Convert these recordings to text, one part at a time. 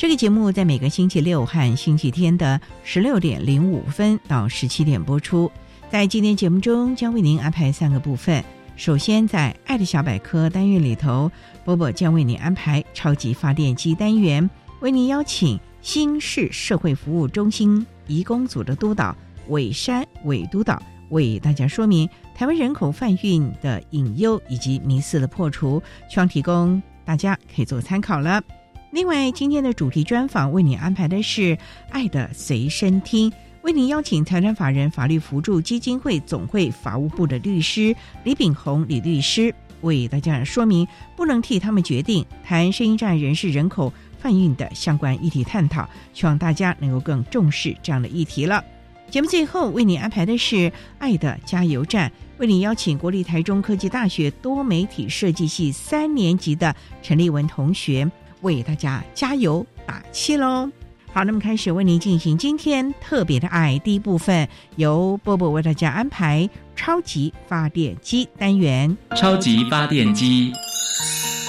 这个节目在每个星期六和星期天的十六点零五分到十七点播出。在今天节目中，将为您安排三个部分。首先，在“爱的小百科”单元里头，波波将为您安排“超级发电机”单元，为您邀请新市社会服务中心移工组的督导韦山韦督导为大家说明台湾人口贩运的隐忧以及迷思的破除，希望提供大家可以做参考了。另外，今天的主题专访为你安排的是“爱的随身听”，为您邀请财产法人法律扶助基金会总会法务部的律师李炳宏李律师为大家说明，不能替他们决定谈声音障碍人士人口贩运的相关议题探讨，希望大家能够更重视这样的议题了。节目最后为您安排的是“爱的加油站”，为您邀请国立台中科技大学多媒体设计系三年级的陈立文同学。为大家加油打气喽！好，那么开始为您进行今天特别的爱第一部分，由波波为大家安排超级发电机单元。超级发电机，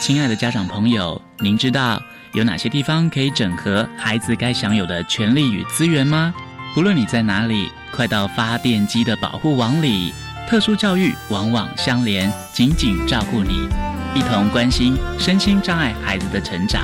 亲爱的家长朋友，您知道有哪些地方可以整合孩子该享有的权利与资源吗？不论你在哪里，快到发电机的保护网里，特殊教育往往相连，紧紧照顾你。一同关心身心障碍孩子的成长。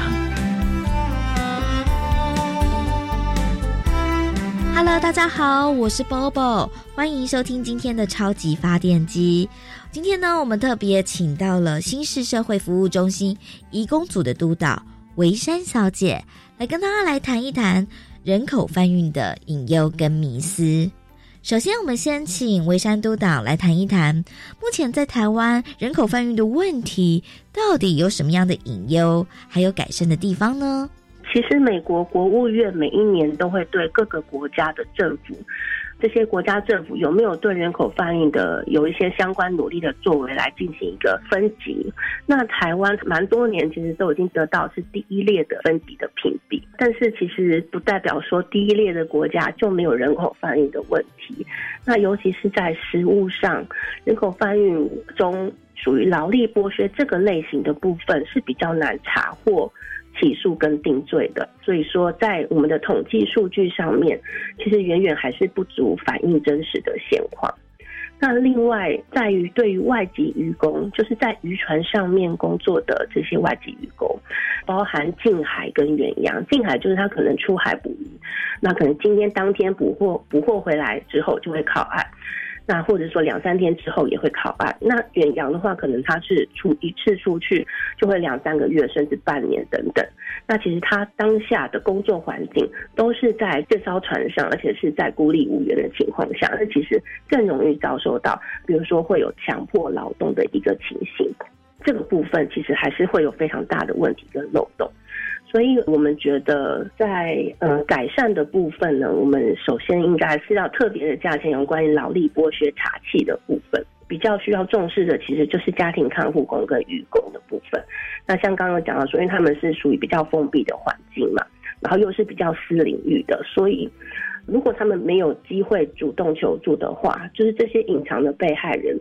Hello，大家好，我是 Bobo，欢迎收听今天的超级发电机。今天呢，我们特别请到了新市社会服务中心移工组的督导维山小姐，来跟大家来谈一谈人口贩运的隐忧跟迷思。首先，我们先请维山督导来谈一谈，目前在台湾人口贩运的问题到底有什么样的隐忧，还有改善的地方呢？其实，美国国务院每一年都会对各个国家的政府。这些国家政府有没有对人口贩运的有一些相关努力的作为来进行一个分级？那台湾蛮多年其实都已经得到是第一列的分级的评比，但是其实不代表说第一列的国家就没有人口贩运的问题。那尤其是在实物上，人口贩运中属于劳力剥削这个类型的部分是比较难查获。起诉跟定罪的，所以说在我们的统计数据上面，其实远远还是不足反映真实的现况。那另外在于对于外籍渔工，就是在渔船上面工作的这些外籍渔工，包含近海跟远洋。近海就是他可能出海捕鱼，那可能今天当天捕获捕获回来之后就会靠岸。那或者说两三天之后也会考案。那远洋的话，可能他是出一次出去就会两三个月，甚至半年等等。那其实他当下的工作环境都是在这艘船上，而且是在孤立无援的情况下，那其实更容易遭受到，比如说会有强迫劳动的一个情形。这个部分其实还是会有非常大的问题跟漏洞。所以我们觉得，在呃改善的部分呢，我们首先应该是要特别的加强有关于劳力剥削查气的部分，比较需要重视的其实就是家庭看护工跟渔工的部分。那像刚刚讲到，说因为他们是属于比较封闭的环境嘛，然后又是比较私领域的，所以如果他们没有机会主动求助的话，就是这些隐藏的被害人，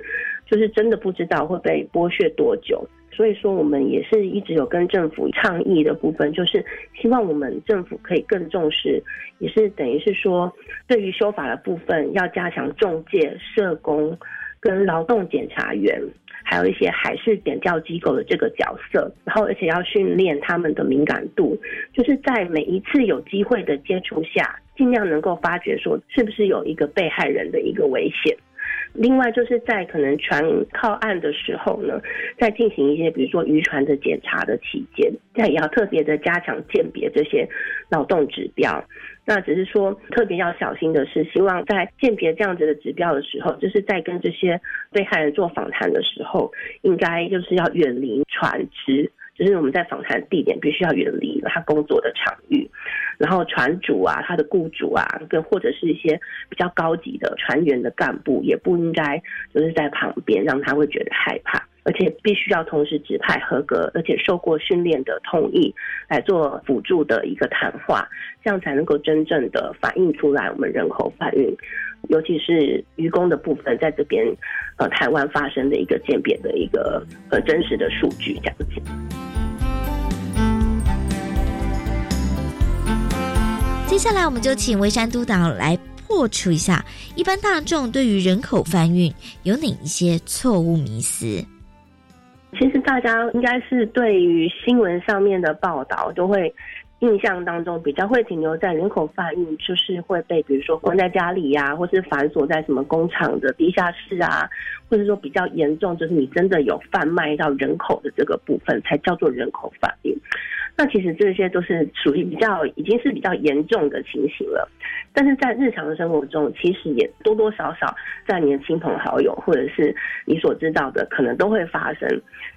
就是真的不知道会被剥削多久。所以说，我们也是一直有跟政府倡议的部分，就是希望我们政府可以更重视，也是等于是说，对于修法的部分要加强中介、社工跟劳动检查员，还有一些海事检调机构的这个角色，然后而且要训练他们的敏感度，就是在每一次有机会的接触下，尽量能够发觉说是不是有一个被害人的一个危险。另外，就是在可能船靠岸的时候呢，在进行一些比如说渔船的检查的期间，那也要特别的加强鉴别这些劳动指标。那只是说特别要小心的是，希望在鉴别这样子的指标的时候，就是在跟这些被害人做访谈的时候，应该就是要远离船只。就是我们在访谈地点必须要远离他工作的场域，然后船主啊、他的雇主啊，跟或者是一些比较高级的船员的干部，也不应该就是在旁边让他会觉得害怕，而且必须要同时指派合格而且受过训练的同意来做辅助的一个谈话，这样才能够真正的反映出来我们人口贩运，尤其是渔工的部分，在这边呃台湾发生的一个渐变的一个呃真实的数据这样子。接下来，我们就请微山督导来破除一下一般大众对于人口贩运有哪一些错误迷思。其实大家应该是对于新闻上面的报道，都会印象当中比较会停留在人口贩运，就是会被比如说关在家里呀，或是反锁在什么工厂的地下室啊，或者说比较严重，就是你真的有贩卖到人口的这个部分，才叫做人口贩运。那其实这些都是属于比较已经是比较严重的情形了，但是在日常的生活中，其实也多多少少在你的亲朋好友或者是你所知道的，可能都会发生。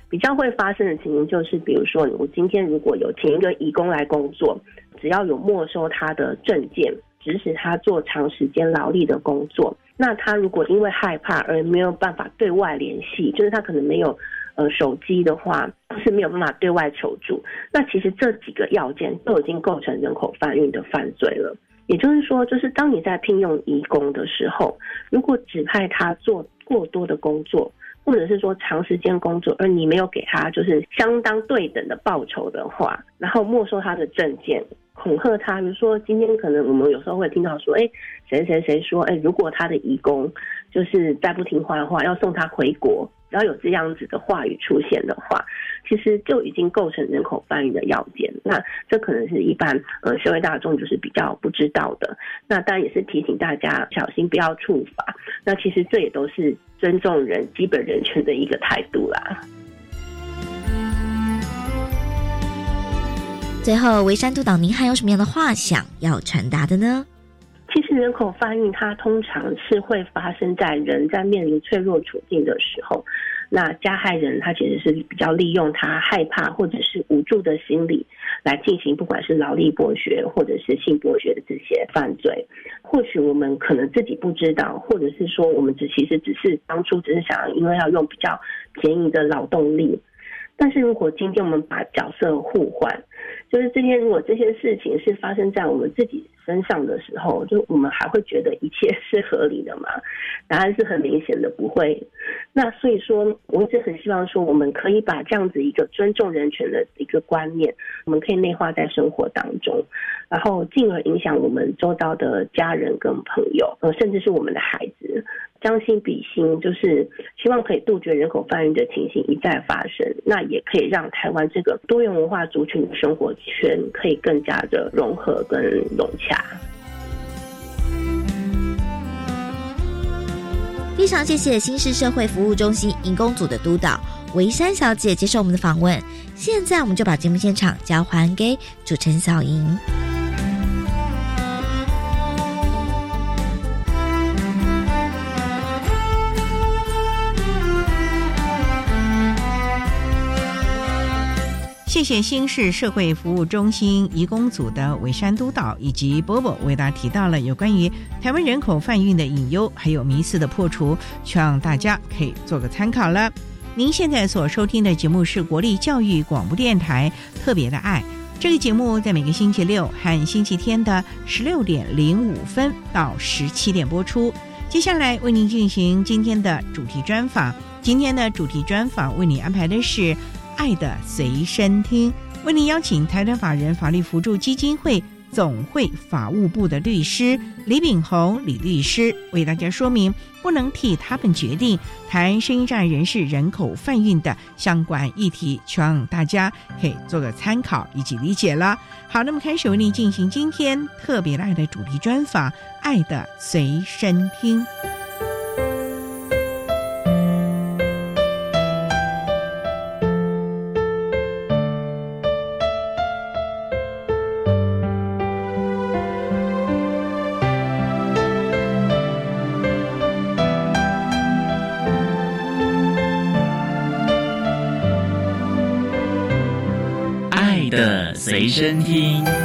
比较会发生的情形就是，比如说我今天如果有请一个义工来工作，只要有没收他的证件，指使他做长时间劳力的工作，那他如果因为害怕而没有办法对外联系，就是他可能没有。呃，手机的话是没有办法对外求助。那其实这几个要件都已经构成人口贩运的犯罪了。也就是说，就是当你在聘用义工的时候，如果指派他做过多的工作，或者是说长时间工作，而你没有给他就是相当对等的报酬的话，然后没收他的证件，恐吓他，比如说今天可能我们有时候会听到说，哎，谁谁谁说，哎，如果他的义工就是再不听话的话，要送他回国。只要有这样子的话语出现的话，其实就已经构成人口贩运的要件。那这可能是一般呃社会大众就是比较不知道的。那当然也是提醒大家小心不要触法。那其实这也都是尊重人基本人权的一个态度啦。最后，维山督导，您还有什么样的话想要传达的呢？其实人口贩运，它通常是会发生在人在面临脆弱处境的时候。那加害人他其实是比较利用他害怕或者是无助的心理，来进行不管是劳力剥削或者是性剥削的这些犯罪。或许我们可能自己不知道，或者是说我们只其实只是当初只是想因为要用比较便宜的劳动力。但是如果今天我们把角色互换，就是这天如果这些事情是发生在我们自己。身上的时候，就我们还会觉得一切 是合理的吗？答案是很明显的不会。那所以说，我一直很希望说，我们可以把这样子一个尊重人权的一个观念，我们可以内化在生活当中，然后进而影响我们周遭的家人跟朋友，呃，甚至是我们的孩子。将心比心，就是希望可以杜绝人口贩运的情形一再发生。那也可以让台湾这个多元文化族群的生活圈可以更加的融合跟融洽。非常谢谢新市社会服务中心营工组的督导维山小姐接受我们的访问。现在我们就把节目现场交还给主持人小莹。谢谢新市社会服务中心移工组的伟山督导以及波波为大家提到了有关于台湾人口贩运的隐忧，还有迷思的破除，希望大家可以做个参考了。您现在所收听的节目是国立教育广播电台特别的爱这个节目在每个星期六和星期天的十六点零五分到十七点播出。接下来为您进行今天的主题专访。今天的主题专访为您安排的是《爱的随身听》，为您邀请台湾法人法律辅助基金会。总会法务部的律师李炳宏李律师为大家说明，不能替他们决定谈声音障碍人士人口贩运的相关议题，希望大家可以做个参考以及理解了。好，那么开始为您进行今天特别的爱的主题专访，《爱的随身听》。身听。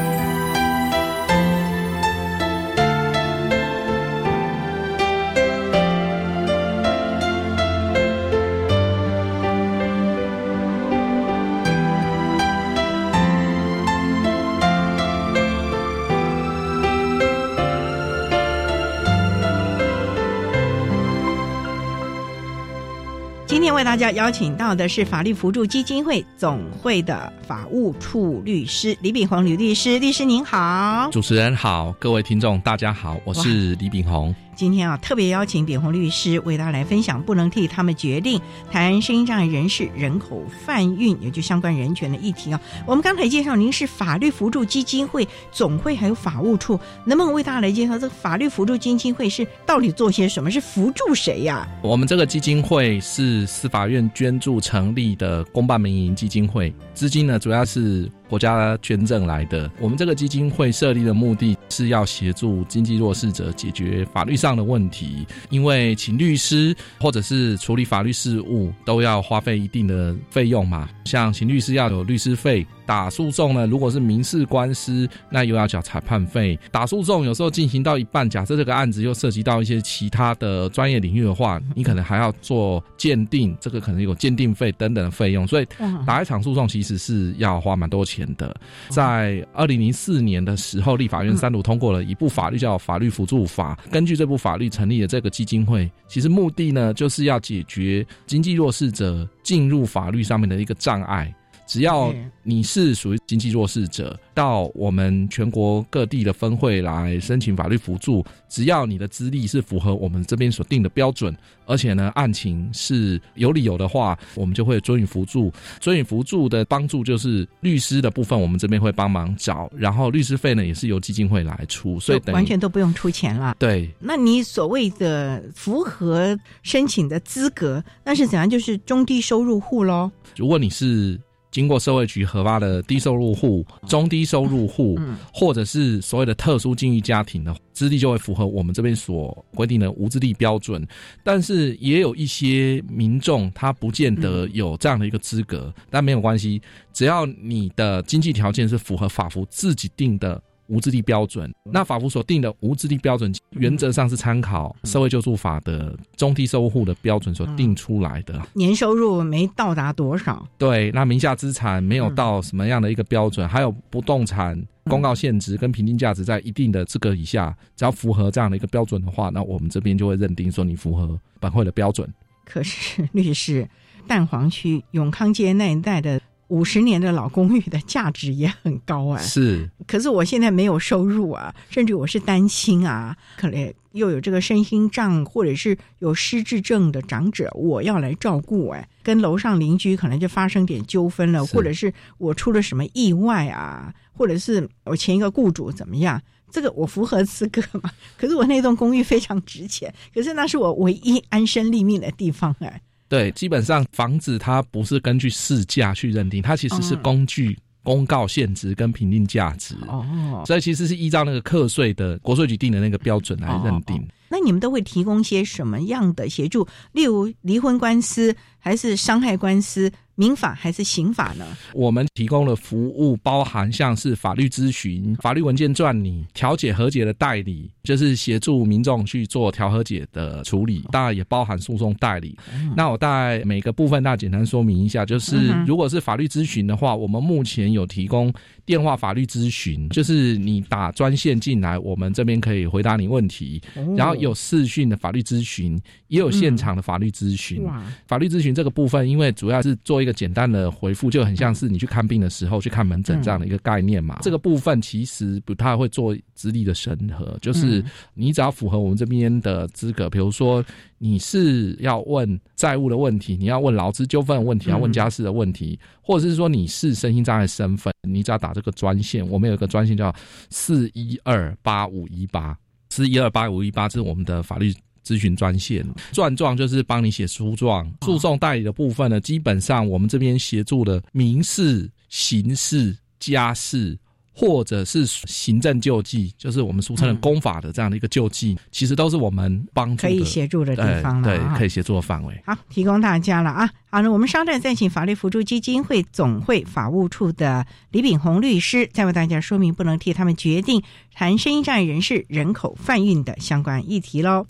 家邀请到的是法律辅助基金会总会的法务处律师李炳宏李律师，律师您好，主持人好，各位听众大家好，我是李炳宏。今天啊，特别邀请炳宏律师为大家来分享，不能替他们决定谈声音障碍人士人口贩运，也就相关人权的议题啊。我们刚才介绍，您是法律辅助基金会总会还有法务处，能不能为大家来介绍这个法律辅助基金会是到底做些什么？是辅助谁呀？我们这个基金会是司法院捐助成立的公办民营基金会，资金呢主要是。国家捐赠来的，我们这个基金会设立的目的是要协助经济弱势者解决法律上的问题，因为请律师或者是处理法律事务都要花费一定的费用嘛，像请律师要有律师费。打诉讼呢，如果是民事官司，那又要缴裁判费。打诉讼有时候进行到一半，假设这个案子又涉及到一些其他的专业领域的话，你可能还要做鉴定，这个可能有鉴定费等等的费用。所以打一场诉讼其实是要花蛮多钱的。在二零零四年的时候，立法院三读通过了一部法律叫《法律辅助法》，根据这部法律成立的这个基金会，其实目的呢就是要解决经济弱势者进入法律上面的一个障碍。只要你是属于经济弱势者，到我们全国各地的分会来申请法律辅助，只要你的资历是符合我们这边所定的标准，而且呢案情是有理由的话，我们就会准予辅助。准予辅助的帮助就是律师的部分，我们这边会帮忙找，然后律师费呢也是由基金会来出，所以完全都不用出钱了。对，那你所谓的符合申请的资格，那是怎样？就是中低收入户喽。如果你是。经过社会局核发的低收入户、中低收入户，或者是所谓的特殊境遇家庭的资历，就会符合我们这边所规定的无资历标准。但是也有一些民众，他不见得有这样的一个资格，但没有关系，只要你的经济条件是符合法服自己定的。无资力标准，那法服所定的无资力标准，原则上是参考社会救助法的中低收入户的标准所定出来的。年收入没到达多少？对，那名下资产没有到什么样的一个标准？还有不动产公告现值跟平均价值在一定的资格以下，只要符合这样的一个标准的话，那我们这边就会认定说你符合本会的标准。可是律师，蛋黄区永康街那一带的。五十年的老公寓的价值也很高啊，是。可是我现在没有收入啊，甚至我是担心啊，可能又有这个身心障或者是有失智症的长者，我要来照顾哎，跟楼上邻居可能就发生点纠纷了，或者是我出了什么意外啊，或者是我前一个雇主怎么样，这个我符合资格吗？可是我那栋公寓非常值钱，可是那是我唯一安身立命的地方哎。对，基本上房子它不是根据市价去认定，它其实是工具公告现值跟评定价值哦，所以其实是依照那个课税的国税局定的那个标准来认定。那你们都会提供些什么样的协助？例如离婚官司还是伤害官司，民法还是刑法呢？我们提供的服务包含像是法律咨询、法律文件撰拟、调解和解的代理，就是协助民众去做调和解的处理，当然也包含诉讼代理。那我大概每个部分大家简单说明一下，就是如果是法律咨询的话，我们目前有提供电话法律咨询，就是你打专线进来，我们这边可以回答你问题，然后有视讯的法律咨询，也有现场的法律咨询。法律咨询这个部分，因为主要是做一个简单的回复，就很像是你去看病的时候去看门诊这样的一个概念嘛。这个部分其实不太会做资历的审核，就是你只要符合我们这边的资格，比如说你是要问债务的问题，你要问劳资纠纷的问题，要问家事的问题，或者是说你是身心障碍身份，你只要打这个专线，我们有一个专线叫四一二八五一八，四一二八五一八，这是我们的法律。咨询专线，状状就是帮你写诉状，诉讼代理的部分呢，基本上我们这边协助的民事、刑事、家事，或者是行政救济，就是我们俗称的公法的这样的一个救济，其实都是我们帮助可以协助的地方了，对，可以协助的范围。好，提供大家了啊。好，那我们稍待再请法律辅助基金会总会法务处的李炳宏律师，再为大家说明不能替他们决定谈生意障碍人士人口贩运的相关议题喽。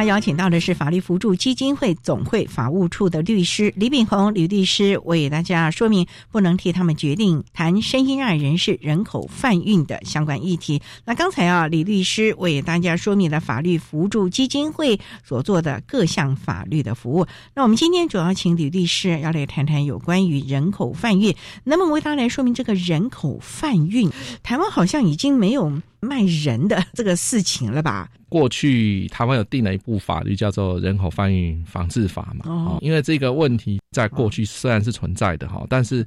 家邀请到的是法律扶助基金会总会法务处的律师李炳宏李律师，为大家说明不能替他们决定谈身心障碍人士人口贩运的相关议题。那刚才啊，李律师为大家说明了法律扶助基金会所做的各项法律的服务。那我们今天主要请李律师要来谈谈有关于人口贩运。那么为大家来说明这个人口贩运，台湾好像已经没有卖人的这个事情了吧？过去台湾有定了一部法律，叫做《人口贩运防治法》嘛。哦，因为这个问题在过去虽然是存在的哈，但是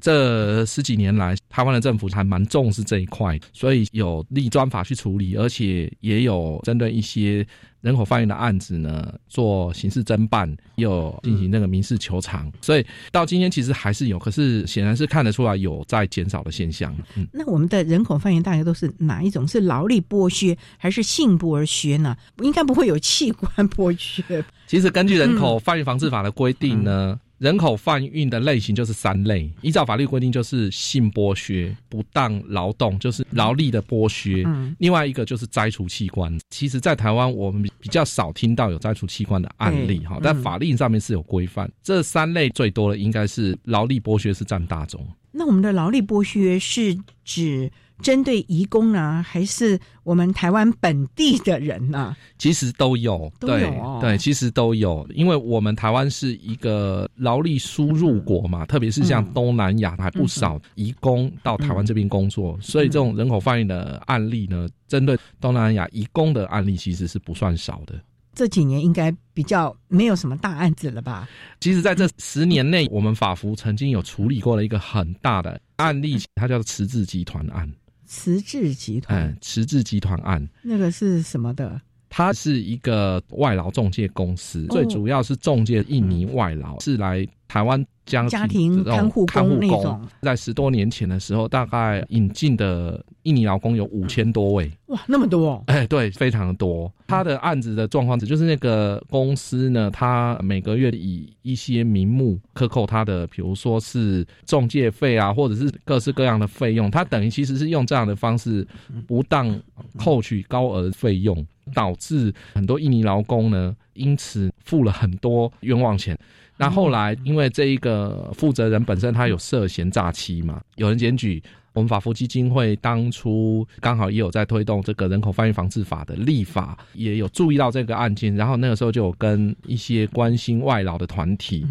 这十几年来，台湾的政府还蛮重视这一块，所以有立专法去处理，而且也有针对一些人口贩运的案子呢做刑事侦办，又进行那个民事求偿，所以到今天其实还是有，可是显然是看得出来有在减少的现象。嗯，那我们的人口贩运大概都是哪一种？是劳力剥削还是性剥削呢？应该不会有器官剥削。其实根据人口贩运防治法的规定呢。人口贩运的类型就是三类，依照法律规定就是性剥削、不当劳动，就是劳力的剥削。嗯，另外一个就是摘除器官。其实，在台湾我们比较少听到有摘除器官的案例哈，但法令上面是有规范。这三类最多的应该是劳力剥削是占大宗。那我们的劳力剥削是指？针对移工呢，还是我们台湾本地的人呢？其实都有，对对，其实都有。因为我们台湾是一个劳力输入国嘛，特别是像东南亚还不少移工到台湾这边工作，所以这种人口贩运的案例呢，针对东南亚移工的案例其实是不算少的。这几年应该比较没有什么大案子了吧？其实，在这十年内，我们法服曾经有处理过了一个很大的案例，它叫做慈智集团案。慈智集团，嗯，慈智集团案，那个是什么的？它是一个外劳中介公司，最主要是中介印尼外劳，是来台湾将家庭看护看护工。在十多年前的时候，大概引进的印尼劳工有五千多位。哇，那么多！哎，对，非常的多。他的案子的状况，就是那个公司呢，他每个月以一些名目克扣他的，比如说是中介费啊，或者是各式各样的费用，他等于其实是用这样的方式不当扣取高额费用，导致很多印尼劳工呢，因此付了很多冤枉钱。那后来因为这一个负责人本身他有涉嫌诈欺嘛，有人检举。我们法服基金会当初刚好也有在推动这个人口贩运防治法的立法，也有注意到这个案件，然后那个时候就有跟一些关心外劳的团体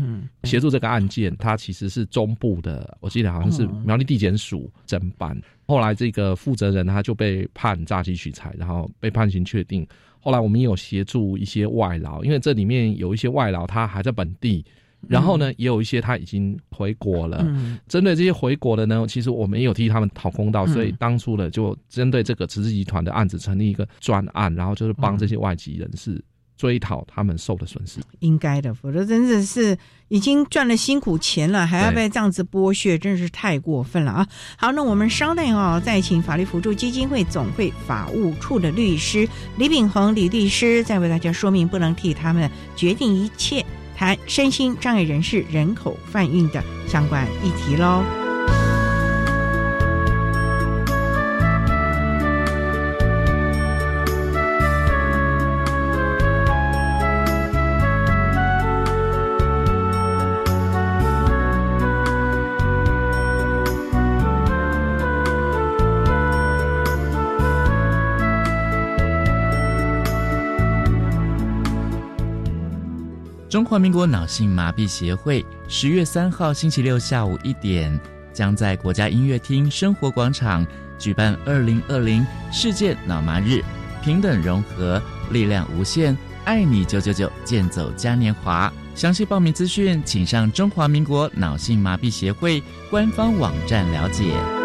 协助这个案件。他其实是中部的，我记得好像是苗栗地检署侦办。后来这个负责人他就被判诈欺取财，然后被判刑确定。后来我们也有协助一些外劳，因为这里面有一些外劳他还在本地。然后呢，也有一些他已经回国了。针对这些回国的呢，其实我们也有替他们讨公道，所以当初呢，就针对这个慈氏集团的案子成立一个专案，然后就是帮这些外籍人士追讨他们受的损失。应该的，否则真的是已经赚了辛苦钱了，还要被这样子剥削，真是太过分了啊！好，那我们稍等哦，再请法律辅助基金会总会法务处的律师李炳宏李律师，再为大家说明，不能替他们决定一切。谈身心障碍人士人口贩运的相关议题喽。华民国脑性麻痹协会十月三号星期六下午一点，将在国家音乐厅生活广场举办二零二零世界脑麻日，平等融合，力量无限，爱你九九九，健走嘉年华。详细报名资讯，请上中华民国脑性麻痹协会官方网站了解。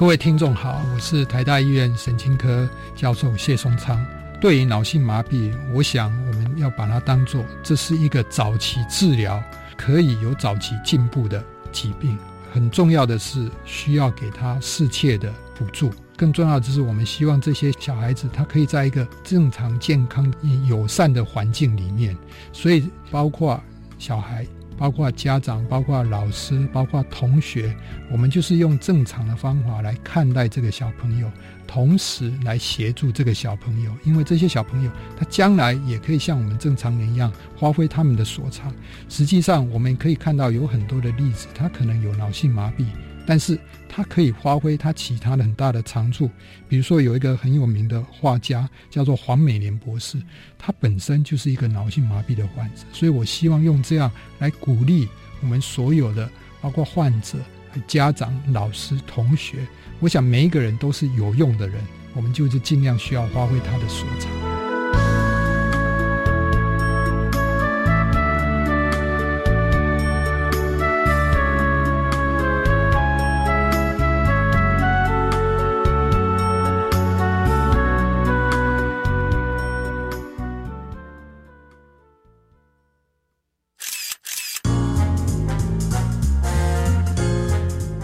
各位听众好，我是台大医院神经科教授谢松昌。对于脑性麻痹，我想我们要把它当做这是一个早期治疗可以有早期进步的疾病。很重要的是需要给他适切的辅助。更重要的是，我们希望这些小孩子他可以在一个正常、健康、友善的环境里面。所以，包括小孩。包括家长、包括老师、包括同学，我们就是用正常的方法来看待这个小朋友，同时来协助这个小朋友，因为这些小朋友他将来也可以像我们正常人一样发挥他们的所长。实际上，我们可以看到有很多的例子，他可能有脑性麻痹，但是它可以发挥它其他的很大的长处。比如说有一个很有名的画家叫做黄美莲博士，他本身就是一个脑性麻痹的患者，所以我希望用这样来鼓励我们所有的，包括患者、家长、老师、同学。我想每一个人都是有用的人，我们就是尽量需要发挥他的所长。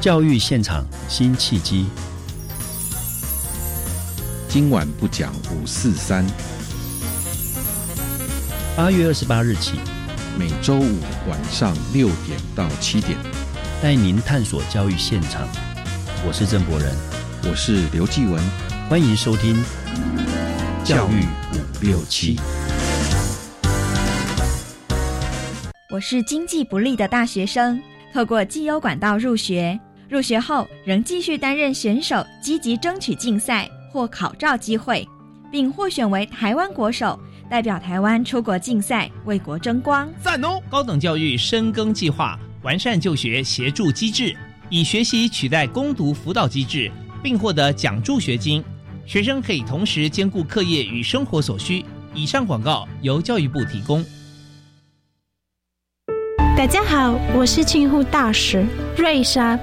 教育现场新契机。今晚不讲五四三。八月二十八日起，每周五晚上六点到七点，带您探索教育现场。我是郑博仁，我是刘继文，欢迎收听教育五六七。我是经济不利的大学生，透过绩优管道入学。入学后仍继续担任选手，积极争取竞赛或考照机会，并获选为台湾国手，代表台湾出国竞赛，为国争光。赞哦！高等教育深耕计划完善就学协助机制，以学习取代攻读辅导机制，并获得奖助学金，学生可以同时兼顾课业与生活所需。以上广告由教育部提供。大家好，我是庆护大使瑞莎。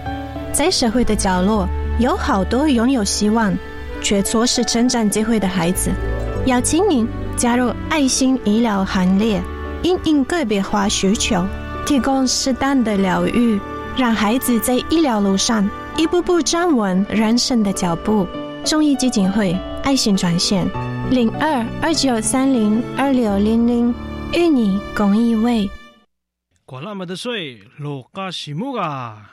在社会的角落，有好多拥有希望却错失成长机会的孩子。邀请您加入爱心医疗行列，因应个别化需求，提供适当的疗愈，让孩子在医疗路上一步步站稳人生的脚步。中医基金会爱心专线：零二二九三零二六零零，与你共一位。管那么的水，落嘎西木啊！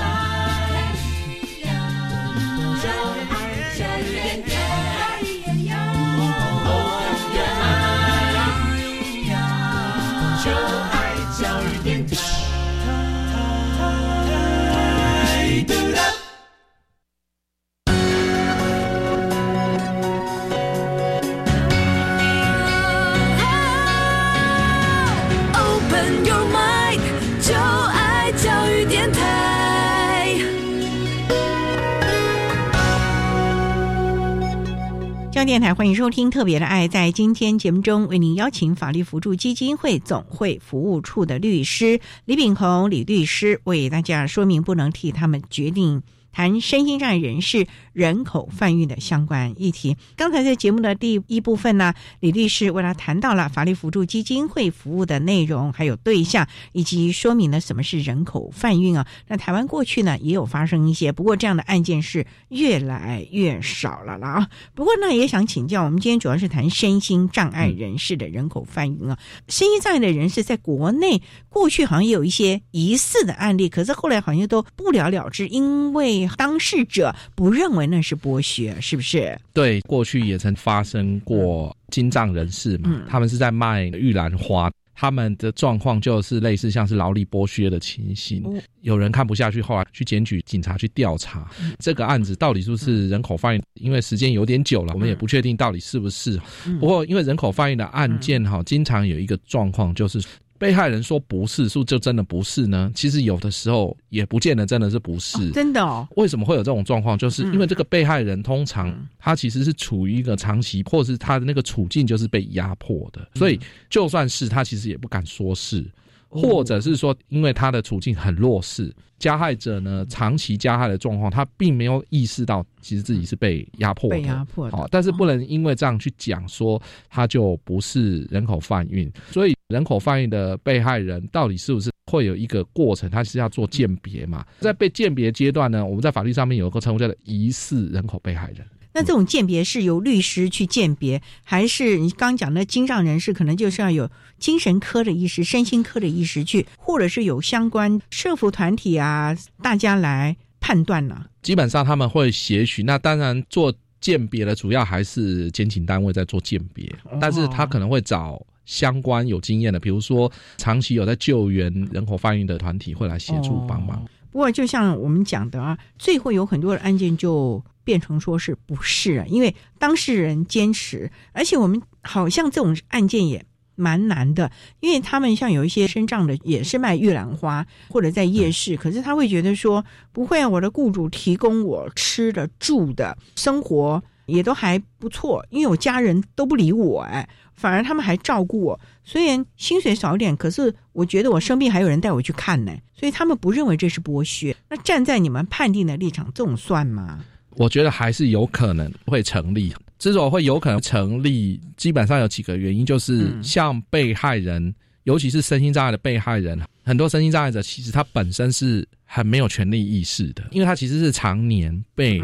电台欢迎收听《特别的爱》。在今天节目中，为您邀请法律辅助基金会总会服务处的律师李炳宏李律师为大家说明不能替他们决定。谈身心障碍人士人口贩运的相关议题。刚才在节目的第一部分呢，李律师为他谈到了法律辅助基金会服务的内容，还有对象，以及说明了什么是人口贩运啊。那台湾过去呢也有发生一些，不过这样的案件是越来越少了了啊。不过呢，也想请教，我们今天主要是谈身心障碍人士的人口贩运啊。身心障碍的人士在国内过去好像也有一些疑似的案例，可是后来好像都不了了之，因为。当事者不认为那是剥削，是不是？对，过去也曾发生过金藏人士嘛，他们是在卖玉兰花，他们的状况就是类似像是劳力剥削的情形。有人看不下去，后来去检举警察去调查这个案子到底是不是人口贩运，因为时间有点久了，我们也不确定到底是不是。不过因为人口贩运的案件哈，经常有一个状况就是。被害人说不是，是不是就真的不是呢？其实有的时候也不见得真的是不是。真的哦？为什么会有这种状况？就是因为这个被害人通常他其实是处于一个长期，或是他的那个处境就是被压迫的，所以就算是他其实也不敢说是，或者是说因为他的处境很弱势。加害者呢，长期加害的状况，他并没有意识到，其实自己是被压迫的。被压迫。好，但是不能因为这样去讲说，他就不是人口贩运。所以，人口贩运的被害人到底是不是会有一个过程？他是要做鉴别嘛？在被鉴别阶段呢，我们在法律上面有一个称呼叫做疑似人口被害人。那这种鉴别是由律师去鉴别，还是你刚讲的精障人士，可能就是要有精神科的医师、身心科的医师去，或者是有相关社服团体啊，大家来判断呢？基本上他们会协许。那当然做鉴别的主要还是检警单位在做鉴别，但是他可能会找相关有经验的，比如说长期有在救援人口贩运的团体会来协助帮忙。不过，就像我们讲的啊，最后有很多的案件就变成说是不是啊？因为当事人坚持，而且我们好像这种案件也蛮难的，因为他们像有一些身障的也是卖玉兰花或者在夜市，可是他会觉得说不会啊，我的雇主提供我吃的住的生活也都还不错，因为我家人都不理我哎。反而他们还照顾我，虽然薪水少一点，可是我觉得我生病还有人带我去看呢，所以他们不认为这是剥削。那站在你们判定的立场，这种算吗？我觉得还是有可能会成立。之所以会有可能成立，基本上有几个原因，就是像被害人，尤其是身心障碍的被害人，很多身心障碍者其实他本身是很没有权利意识的，因为他其实是常年被。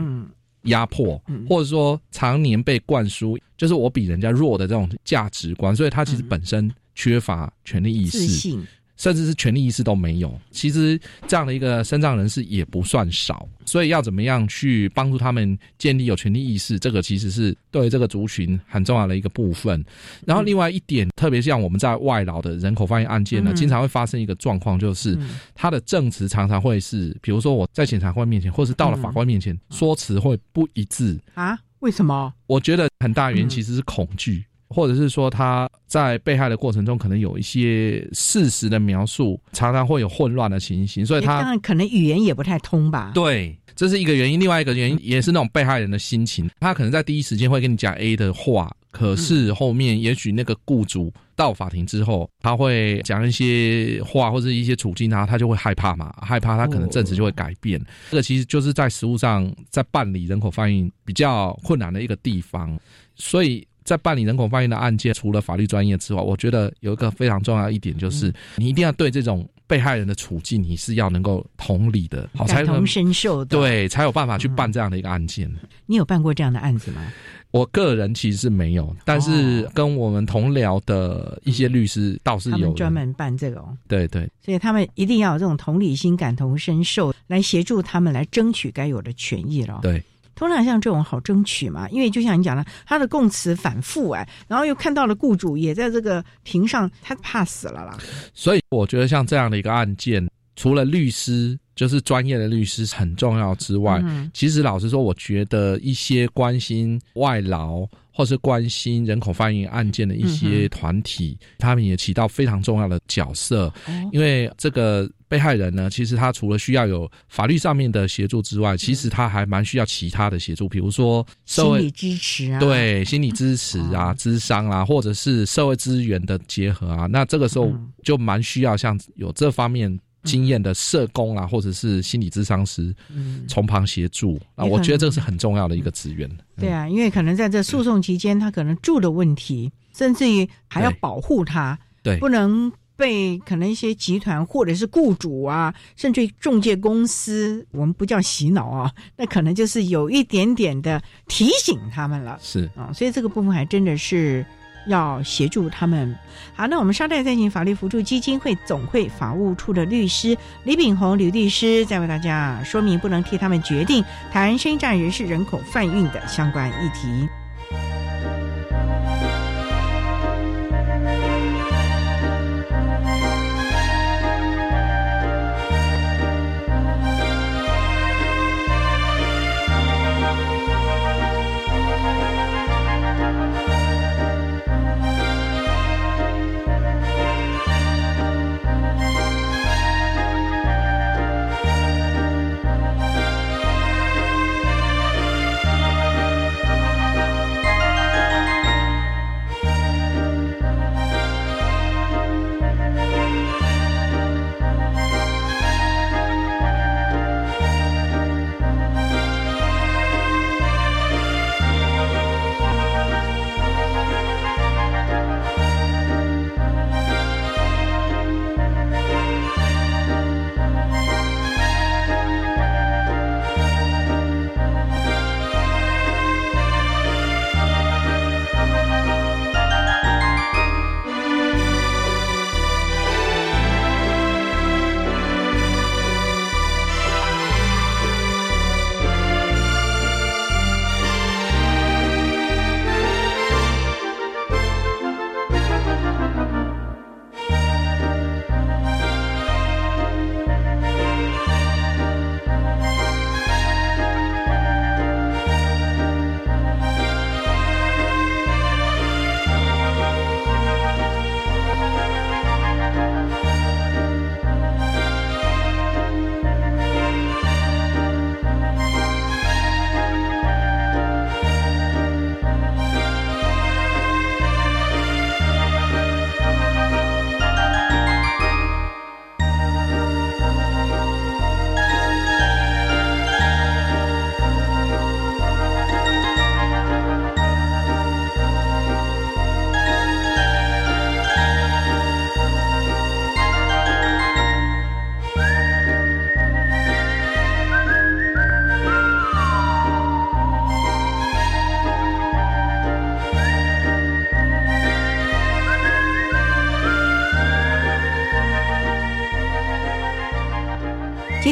压迫，或者说常年被灌输，就是我比人家弱的这种价值观，所以他其实本身缺乏权利意识。甚至是权利意识都没有，其实这样的一个身障人士也不算少，所以要怎么样去帮助他们建立有权利意识，这个其实是对这个族群很重要的一个部分。然后另外一点，特别像我们在外劳的人口贩运案件呢，经常会发生一个状况，就是他的证词常常会是，比如说我在检察官面前，或是到了法官面前，说辞会不一致啊？为什么？我觉得很大原因其实是恐惧。或者是说他在被害的过程中，可能有一些事实的描述，常常会有混乱的情形，所以他可能语言也不太通吧。对，这是一个原因。另外一个原因也是那种被害人的心情，他可能在第一时间会跟你讲 A 的话，可是后面也许那个雇主到法庭之后，他会讲一些话或者一些处境啊，他就会害怕嘛，害怕他可能证词就会改变。这个其实就是在实务上在办理人口翻译比较困难的一个地方，所以。在办理人口贩运的案件，除了法律专业之外，我觉得有一个非常重要一点，就是你一定要对这种被害人的处境，你是要能够同理的，感同身受的，对，才有办法去办这样的一个案件。你有办过这样的案子吗？我个人其实是没有，但是跟我们同僚的一些律师倒是有专门办这种。对对，所以他们一定要有这种同理心、感同身受，来协助他们来争取该有的权益了。对。通常像这种好争取嘛，因为就像你讲的，他的供词反复哎，然后又看到了雇主也在这个庭上，他怕死了啦。所以我觉得像这样的一个案件，除了律师就是专业的律师很重要之外，其实老实说，我觉得一些关心外劳。或是关心人口贩运案件的一些团体，他们也起到非常重要的角色。因为这个被害人呢，其实他除了需要有法律上面的协助之外，其实他还蛮需要其他的协助，比如说心理支持啊，对，心理支持啊，智商啊，或者是社会资源的结合啊。那这个时候就蛮需要像有这方面。经验的社工啊，或者是心理咨商师，从旁协助。啊，我觉得这个是很重要的一个资源。对啊，因为可能在这诉讼期间，他可能住的问题，甚至于还要保护他，对，不能被可能一些集团或者是雇主啊，甚至于中介公司，我们不叫洗脑啊，那可能就是有一点点的提醒他们了。是啊，所以这个部分还真的是。要协助他们。好，那我们稍待再请法律辅助基金会总会法务处的律师李炳宏李律师，再为大家说明不能替他们决定谈身障人士人口贩运的相关议题。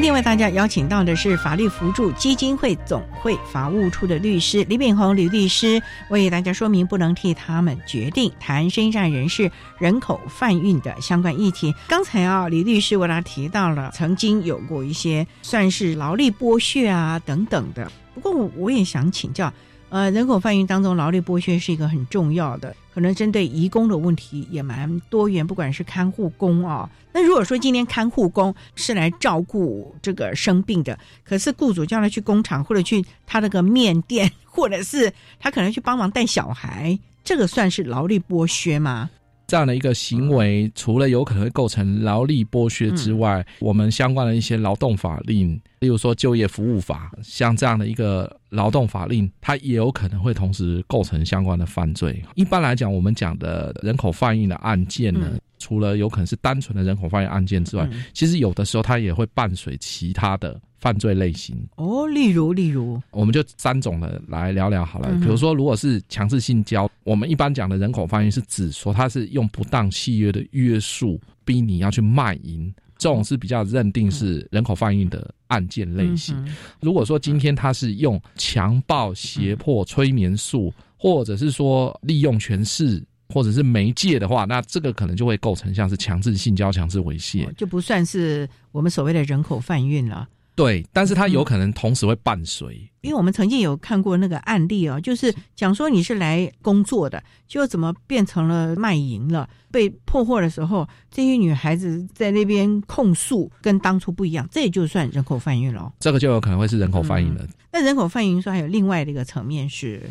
天为大家邀请到的是法律扶助基金会总会法务处的律师李炳宏李律师，为大家说明不能替他们决定谈身障人士人口贩运的相关议题。刚才啊，李律师为大家提到了曾经有过一些算是劳力剥削啊等等的，不过我我也想请教。呃，人口贩运当中，劳力剥削是一个很重要的，可能针对移工的问题也蛮多元。不管是看护工啊，那如果说今天看护工是来照顾这个生病的，可是雇主叫他去工厂或者去他那个面店，或者是他可能去帮忙带小孩，这个算是劳力剥削吗？这样的一个行为，除了有可能会构成劳力剥削之外，我们相关的一些劳动法令，例如说就业服务法，像这样的一个劳动法令，它也有可能会同时构成相关的犯罪。一般来讲，我们讲的人口贩运的案件呢，除了有可能是单纯的人口贩运案件之外，其实有的时候它也会伴随其他的。犯罪类型。哦，例如例如，我们就三种的来聊聊好了。比如说，如果是强制性交，我们一般讲的人口贩运是指说，他是用不当契约的约束逼你要去卖淫，这种是比较认定是人口贩运的案件类型。如果说今天他是用强暴、胁迫、催眠术，或者是说利用权势或者是媒介的话，那这个可能就会构成像是强制性交、强制猥亵，就不算是我们所谓的人口贩运了。对，但是它有可能同时会伴随，因为我们曾经有看过那个案例哦，就是讲说你是来工作的，就怎么变成了卖淫了？被破获的时候，这些女孩子在那边控诉，跟当初不一样，这也就算人口贩运了。这个就有可能会是人口贩运了。那人口贩运说还有另外的一个层面是，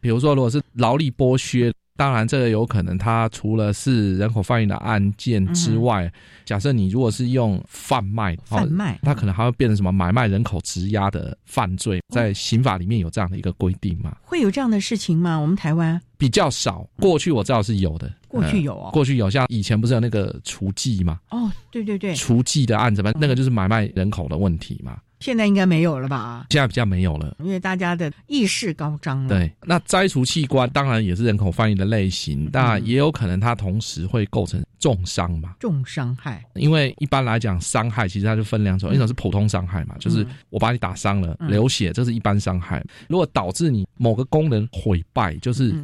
比如说如果是劳力剥削。当然，这个有可能，它除了是人口贩运的案件之外，假设你如果是用贩卖，贩卖，它可能还会变成什么买卖人口质押的犯罪，在刑法里面有这样的一个规定吗？会有这样的事情吗？我们台湾比较少，过去我知道是有的，过去有哦，过去有，像以前不是有那个雏妓吗？哦，对对对，雏妓的案子嘛，那个就是买卖人口的问题嘛。现在应该没有了吧？现在比较没有了，因为大家的意识高涨了。对，那摘除器官当然也是人口贩运的类型，但也有可能它同时会构成重伤嘛？重伤害，因为一般来讲，伤害其实它就分两种，一种是普通伤害嘛，就是我把你打伤了，流血，这是一般伤害。如果导致你某个功能毁败，就是。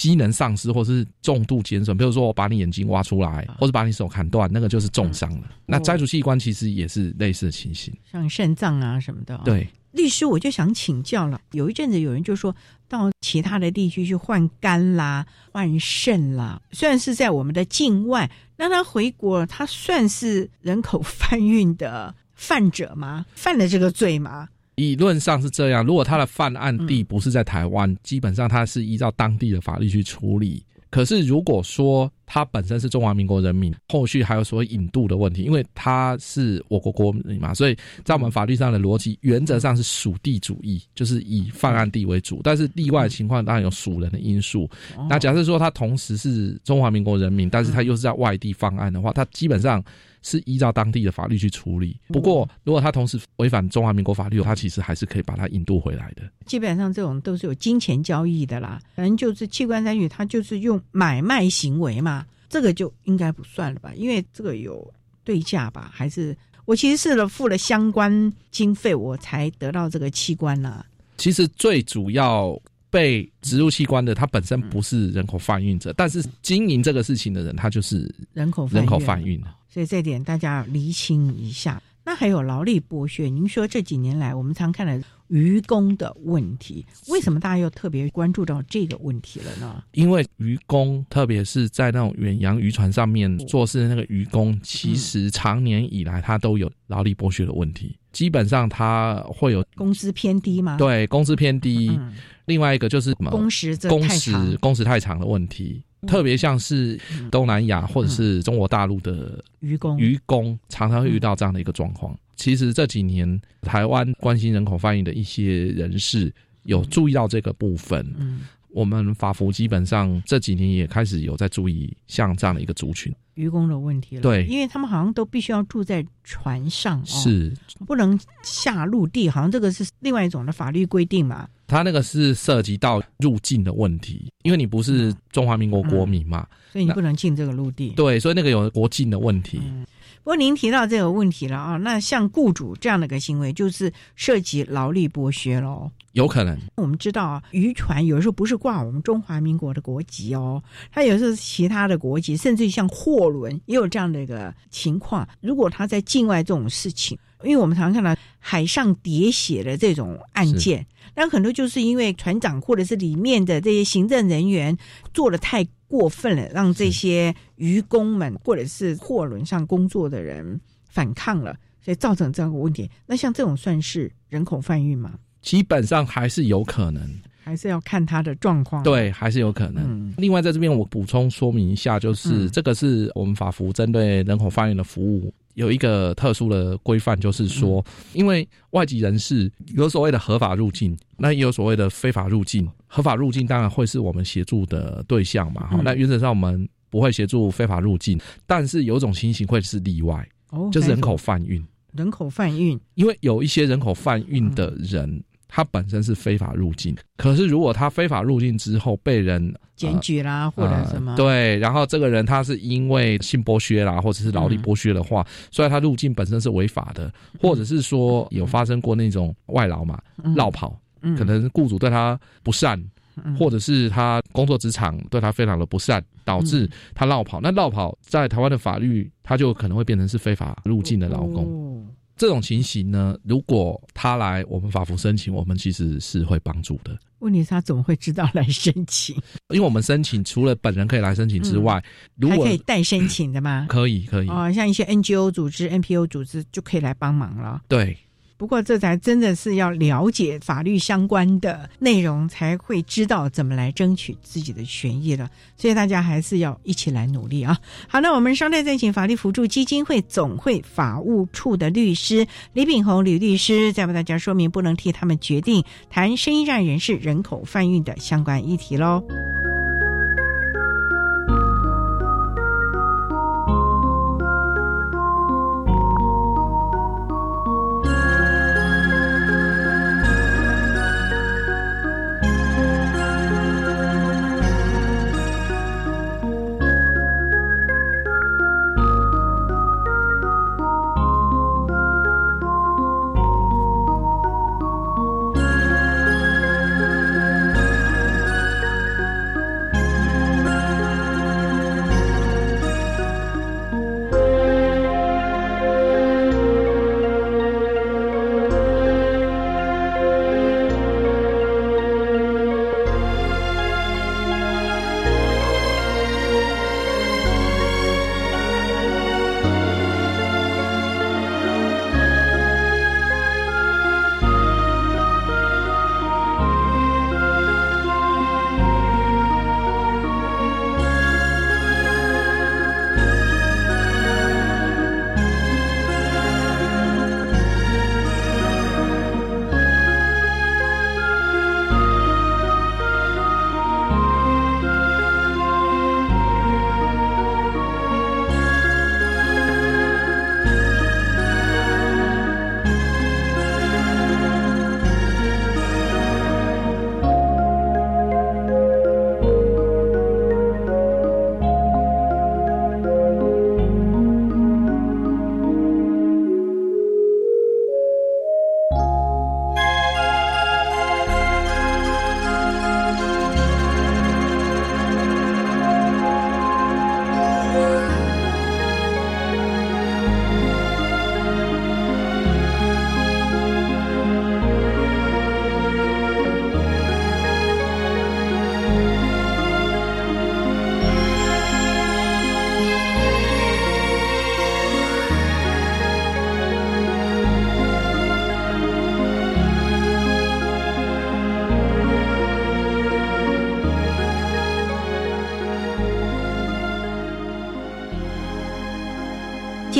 机能丧失或是重度减损，比如说我把你眼睛挖出来，或者把你手砍断，那个就是重伤了。那摘除器官其实也是类似的情形，像肾脏啊什么的。对，律师我就想请教了，有一阵子有人就说到其他的地区去换肝啦、换肾啦，虽然是在我们的境外，那他回国，他算是人口贩运的犯者吗？犯了这个罪吗？理论上是这样，如果他的犯案地不是在台湾，基本上他是依照当地的法律去处理。可是如果说他本身是中华民国人民，后续还有所谓引渡的问题，因为他是我国国民嘛，所以在我们法律上的逻辑原则上是属地主义，就是以犯案地为主。但是例外情况当然有属人的因素。那假设说他同时是中华民国人民，但是他又是在外地犯案的话，他基本上。是依照当地的法律去处理。不过，如果他同时违反中华民国法律，他其实还是可以把他引渡回来的。基本上，这种都是有金钱交易的啦。反正就是器官参与，他就是用买卖行为嘛，这个就应该不算了吧？因为这个有对价吧？还是我其实是了付了相关经费，我才得到这个器官呢？其实最主要被植入器官的，他本身不是人口贩运者，但是经营这个事情的人，他就是人口人口贩运所以这点大家要厘清一下。那还有劳力剥削，您说这几年来我们常看的渔工的问题，为什么大家又特别关注到这个问题了呢？因为渔工，特别是在那种远洋渔船上面做事的那个渔工，其实常年以来他都有劳力剥削的问题。基本上他会有工资偏低吗？对，工资偏低。另外一个就是什么？工时工时工时太长的问题。特别像是东南亚或者是中国大陆的渔工，渔工常常会遇到这样的一个状况。其实这几年台湾关心人口翻译的一些人士有注意到这个部分。嗯，我们法服基本上这几年也开始有在注意像这样的一个族群。渔工的问题了。对因为他们好像都必须要住在船上，哦、是不能下陆地，好像这个是另外一种的法律规定嘛。他那个是涉及到入境的问题，因为你不是中华民国国民嘛，所以你不能进这个陆地。对，所以那个有国境的问题。不过您提到这个问题了啊，那像雇主这样的一个行为，就是涉及劳力剥削喽。有可能，我们知道啊，渔船有时候不是挂我们中华民国的国籍哦，它有时候是其他的国籍，甚至像货轮也有这样的一个情况。如果他在境外这种事情，因为我们常常看到海上喋血的这种案件，那很多就是因为船长或者是里面的这些行政人员做的太过分了，让这些渔工们或者是货轮上工作的人反抗了，所以造成这样的问题。那像这种算是人口贩运吗？基本上还是有可能，还是要看他的状况。对，还是有可能。嗯另外，在这边我补充说明一下，就是、嗯这个是我们法服针对人口贩运的服务有一个特殊的规范，就是说，嗯因为外籍人士有所谓的合法入境，那也有所谓的非法入境。合法入境当然会是我们协助的对象嘛，好、嗯那原则上我们不会协助非法入境，但是有一种情形会是例外，哦就是人口哪贩运。人口贩运，因为有一些人口贩运的人，他本身是非法入境，可是如果他非法入境之后被人检举啦，或者什么、呃对，然后这个人他是因为性剥削啦，或者是劳力剥削的话，虽然他入境本身是违法的，或者是说有发生过那种外劳嘛，嗯。绕跑，嗯。可能雇主对他不善。嗯。或者是他工作职场对他非常的不善，导致嗯。他绕跑。那绕跑在台湾的法律，他就可能会变成是非法入境的劳工。哦这种情形呢，如果他来我们法服申请，我们其实是会帮助的，问题是他怎么会知道来申请？因为我们申请除了本人可以来申请之外，如还果可以代申请的吗？可以可以，哦，像一些 NGO 组织、NPO 组织就可以来帮忙了。对，不过这才真的是要了解法律相关的内容，才会知道怎么来争取自己的权益了。所以大家还是要一起来努力啊！好，那我们稍待再请法律辅助基金会总会法务处的律师李炳宏李律师，再为大家说明不能替他们决定谈生意站人士人口贩运的相关议题喽。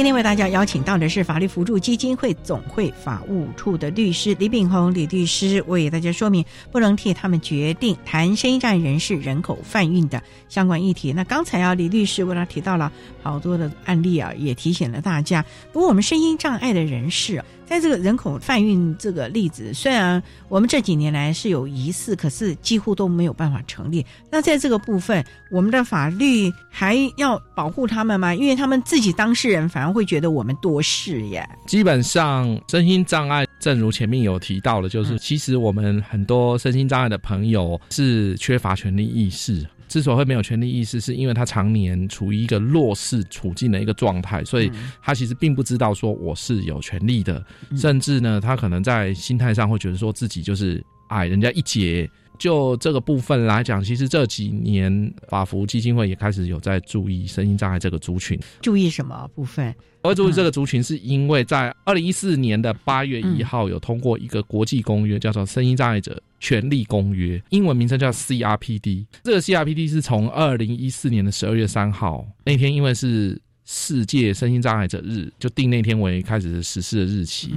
今天为大家邀请到的是法律辅助基金会总会法务处的律师李炳宏李律师，为大家说明不能替他们决定谈声音障碍人士人口贩运的相关议题。那刚才啊，李律师为了提到了好多的案例啊，也提醒了大家。不过我们声音障碍的人士。在这个人口贩运这个例子，虽然我们这几年来是有疑似，可是几乎都没有办法成立。那在这个部分，我们的法律还要保护他们吗？因为他们自己当事人反而会觉得我们多事耶。基本上，身心障碍，正如前面有提到的，就是其实我们很多身心障碍的朋友是缺乏权利意识。之所以会没有权利意识，是因为他常年处于一个弱势处境的一个状态，所以他其实并不知道说我是有权利的，甚至呢，他可能在心态上会觉得说自己就是矮人家一截。就这个部分来讲，其实这几年法服基金会也开始有在注意身心障碍这个族群。注意什么部分？而注意这个族群，是因为在二零一四年的八月一号有通过一个国际公约，叫做《身心障碍者权利公约》，英文名称叫 CRPD。这个 CRPD 是从二零一四年的十二月三号那天，因为是世界身心障碍者日，就定那天为开始实施的日期。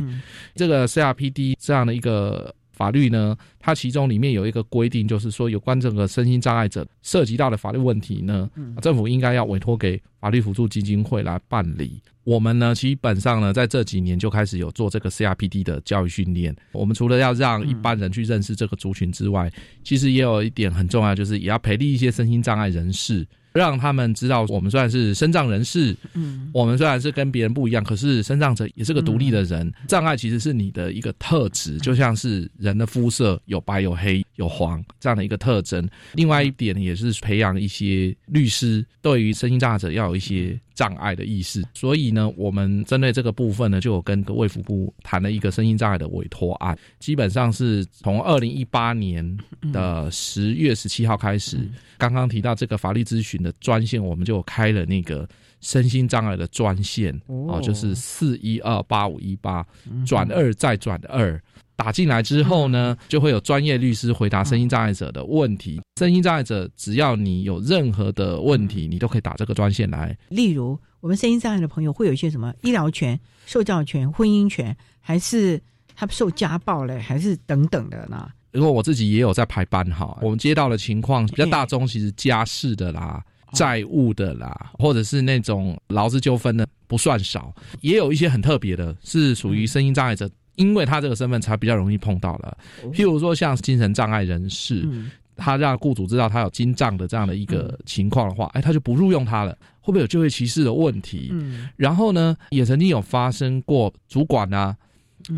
这个 CRPD 这样的一个。法律呢，它其中里面有一个规定，就是说有关这个身心障碍者涉及到的法律问题呢，政府应该要委托给法律辅助基金会来办理。我们呢，基本上呢，在这几年就开始有做这个 CRPD 的教育训练。我们除了要让一般人去认识这个族群之外，其实也有一点很重要，就是也要培力一些身心障碍人士。让他们知道，我们虽然是身障人士，嗯，我们虽然是跟别人不一样，可是身障者也是个独立的人。障碍其实是你的一个特质，就像是人的肤色有白有黑有黄这样的一个特征。另外一点也是培养一些律师对于身心障碍者要有一些障碍的意识。所以呢，我们针对这个部分呢，就有跟卫福部谈了一个身心障碍的委托案，基本上是从二零一八年的十月十七号开始。刚刚提到这个法律咨询的专线，我们就开了那个身心障碍的专线哦，就是四一二八五一八转二再转二，打进来之后呢，就会有专业律师回答声音障碍者的问题。声音障碍者只要你有任何的问题，你都可以打这个专线来。例如，我们声音障碍的朋友会有一些什么医疗权、受教权、婚姻权，还是他受家暴嘞，还是等等的呢？如果我自己也有在排班哈，我们接到的情况比较大宗，其实家事的啦、债务的啦，或者是那种劳资纠纷的不算少，也有一些很特别的，是属于声音障碍者，因为他这个身份才比较容易碰到了。譬如说像精神障碍人士，他让雇主知道他有精障的这样的一个情况的话，哎，他就不录用他了，会不会有就业歧视的问题？然后呢，也曾经有发生过主管啊。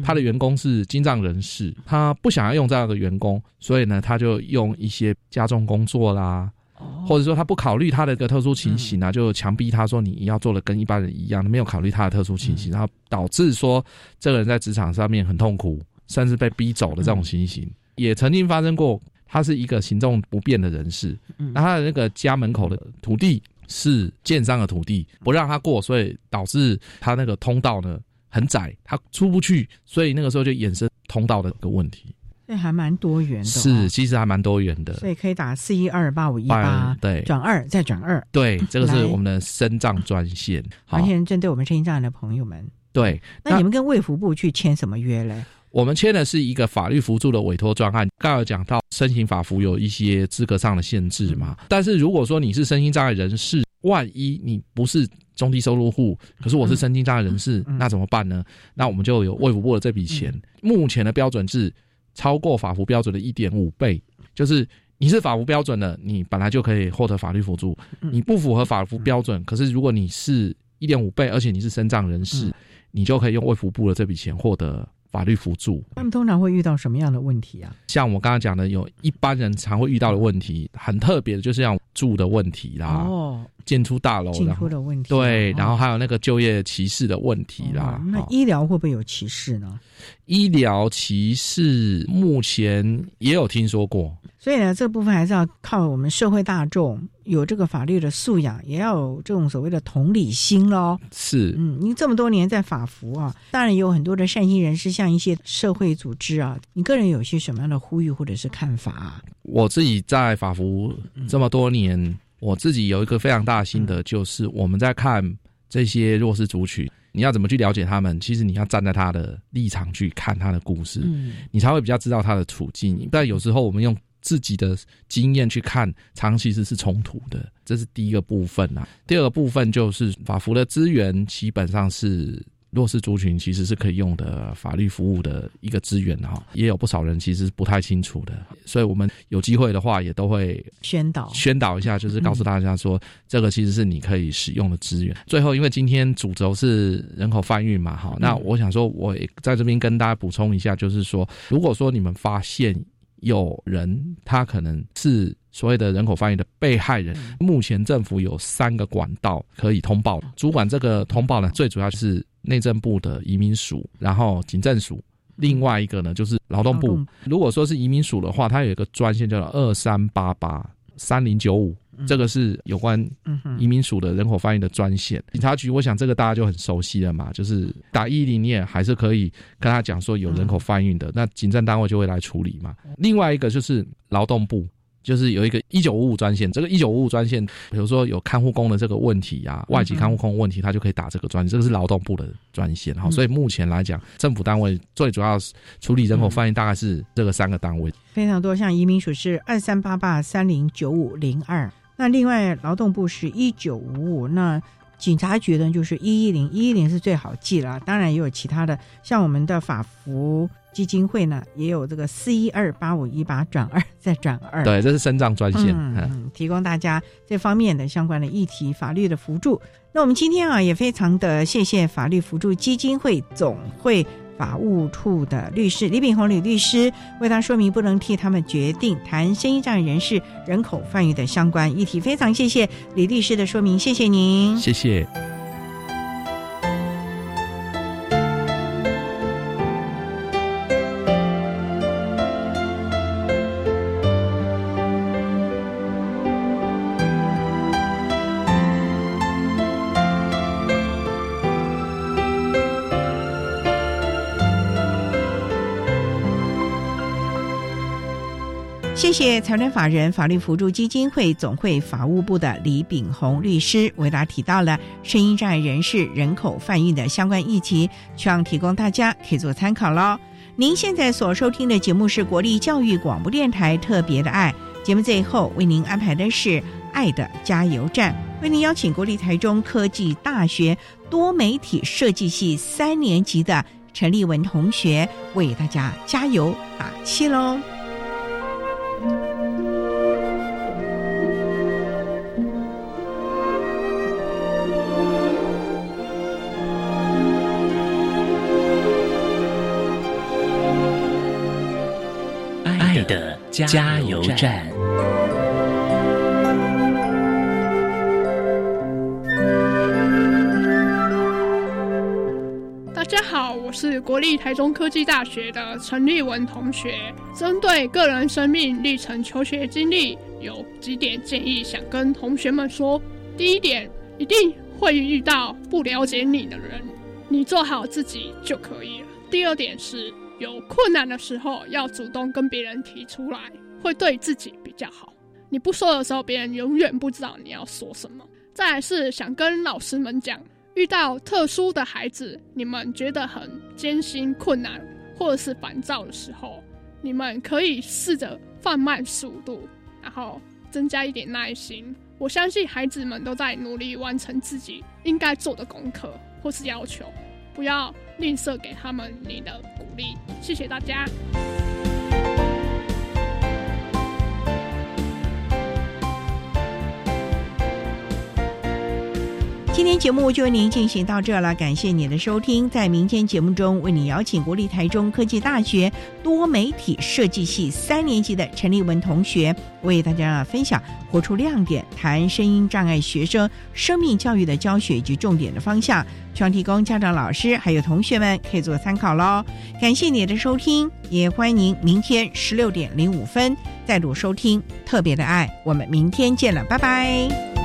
他的员工是精障人士，他不想要用这样的员工，所以呢，他就用一些加重工作啦，或者说他不考虑他的一个特殊情形啊，就强逼他说你要做的跟一般人一样，没有考虑他的特殊情形，然后导致说这个人在职场上面很痛苦，甚至被逼走的这种情形，也曾经发生过。他是一个行动不便的人士，那他的那个家门口的土地是建商的土地，不让他过，所以导致他那个通道呢。很窄，他出不去，所以那个时候就衍生通道的一个问题。这还蛮多元的，是，其实还蛮多元的。所以可以打四一二八五一八，对，转二再转二，对，这个是我们的身障专线，完全针对我们身心障碍的朋友们。对，那你们跟卫福部去签什么约嘞？我们签的是一个法律辅助的委托专案。刚有讲到申请法服有一些资格上的限制嘛，但是如果说你是身心障碍人士，万一你不是。中低收入户，可是我是身心障碍人士，那怎么办呢？那我们就有卫福部的这笔钱。目前的标准是超过法服标准的一点五倍，就是你是法服标准的，你本来就可以获得法律辅助；你不符合法服标准，可是如果你是一点五倍，而且你是身障人士，你就可以用卫福部的这笔钱获得法律辅助。他们通常会遇到什么样的问题啊？像我刚刚讲的，有一般人常会遇到的问题，很特别的，就是像住的问题啦。哦。建出大楼，进出的问题，对，然后还有那个就业歧视的问题啦。那医疗会不会有歧视呢？医疗歧视目前也有听说过，所以呢，这部分还是要靠我们社会大众有这个法律的素养，也要有这种所谓的同理心喽。是，嗯，您这么多年在法服啊，当然也有很多的善心人士，像一些社会组织啊，你个人有些什么样的呼吁或者是看法？我自己在法服这么多年。我自己有一个非常大的心得，就是我们在看这些弱势族群，你要怎么去了解他们？其实你要站在他的立场去看他的故事，嗯，你才会比较知道他的处境。但有时候我们用自己的经验去看，长期是是冲突的，这是第一个部分啊。第二个部分就是法服的资源基本上是。弱势族群其实是可以用的法律服务的一个资源哈，也有不少人其实不太清楚的，所以我们有机会的话也都会宣导宣导一下，就是告诉大家说，这个其实是你可以使用的资源。最后，因为今天主轴是人口贩运嘛，哈，那我想说，我也在这边跟大家补充一下，就是说，如果说你们发现有人他可能是所谓的人口贩运的被害人，目前政府有三个管道可以通报，主管这个通报呢，最主要就是。内政部的移民署，然后警政署，另外一个呢就是劳动部。如果说是移民署的话，它有一个专线叫做二三八八三零九五，这个是有关移民署的人口翻译的专线。警察局，我想这个大家就很熟悉了嘛，就是打一零，你也还是可以跟他讲说有人口翻译的，那警政单位就会来处理嘛。另外一个就是劳动部。就是有一个一九五五专线，这个一九五五专线，比如说有看护工的这个问题呀，外籍看护工问题，他就可以打这个专线，这个是劳动部的专线哈。所以目前来讲，政府单位最主要处理人口翻译大概是这个三个单位，非常多。像移民署是二三八八三零九五零二，那另外劳动部是一九五五，那警察局呢就是一一零一一零是最好记了，当然也有其他的，像我们的法服。基金会呢也有这个四一二八五一八转二 再转二，对，这是生障专线，嗯，提供大家这方面的相关的议题法律的辅助。那我们今天啊也非常的谢谢法律辅助基金会总会法务处的律师李炳宏李律师为他说明不能替他们决定谈生意障碍人士人口贩育的相关议题，非常谢谢李律师的说明，谢谢您，谢谢。谢财团法人法律辅助基金会总会法务部的李炳宏律师为大家提到了声音障碍人士人口贩运的相关议题，希望提供大家可以做参考喽。您现在所收听的节目是国立教育广播电台特别的爱节目，最后为您安排的是爱的加油站，为您邀请国立台中科技大学多媒体设计系三年级的陈立文同学为大家加油打气喽。加油站。大家好，我是国立台中科技大学的陈立文同学。针对个人生命历程、求学经历，有几点建议想跟同学们说。第一点，一定会遇到不了解你的人，你做好自己就可以了。第二点是，有困难的时候要主动跟别人提出来，会对自己比较好。你不说的时候，别人永远不知道你要说什么。再来是想跟老师们讲。遇到特殊的孩子，你们觉得很艰辛、困难，或者是烦躁的时候，你们可以试着放慢速度，然后增加一点耐心。我相信孩子们都在努力完成自己应该做的功课或是要求，不要吝啬给他们你的鼓励。谢谢大家。今天节目就为您进行到这了，感谢您的收听。在明天节目中，为你邀请国立台中科技大学多媒体设计系三年级的陈立文同学，为大家分享活出亮点，谈声音障碍学生生命教育的教学以及重点的方向，希望提供家长、老师还有同学们可以做参考喽。感谢你的收听，也欢迎您明天十六点零五分再度收听特别的爱。我们明天见了，拜拜。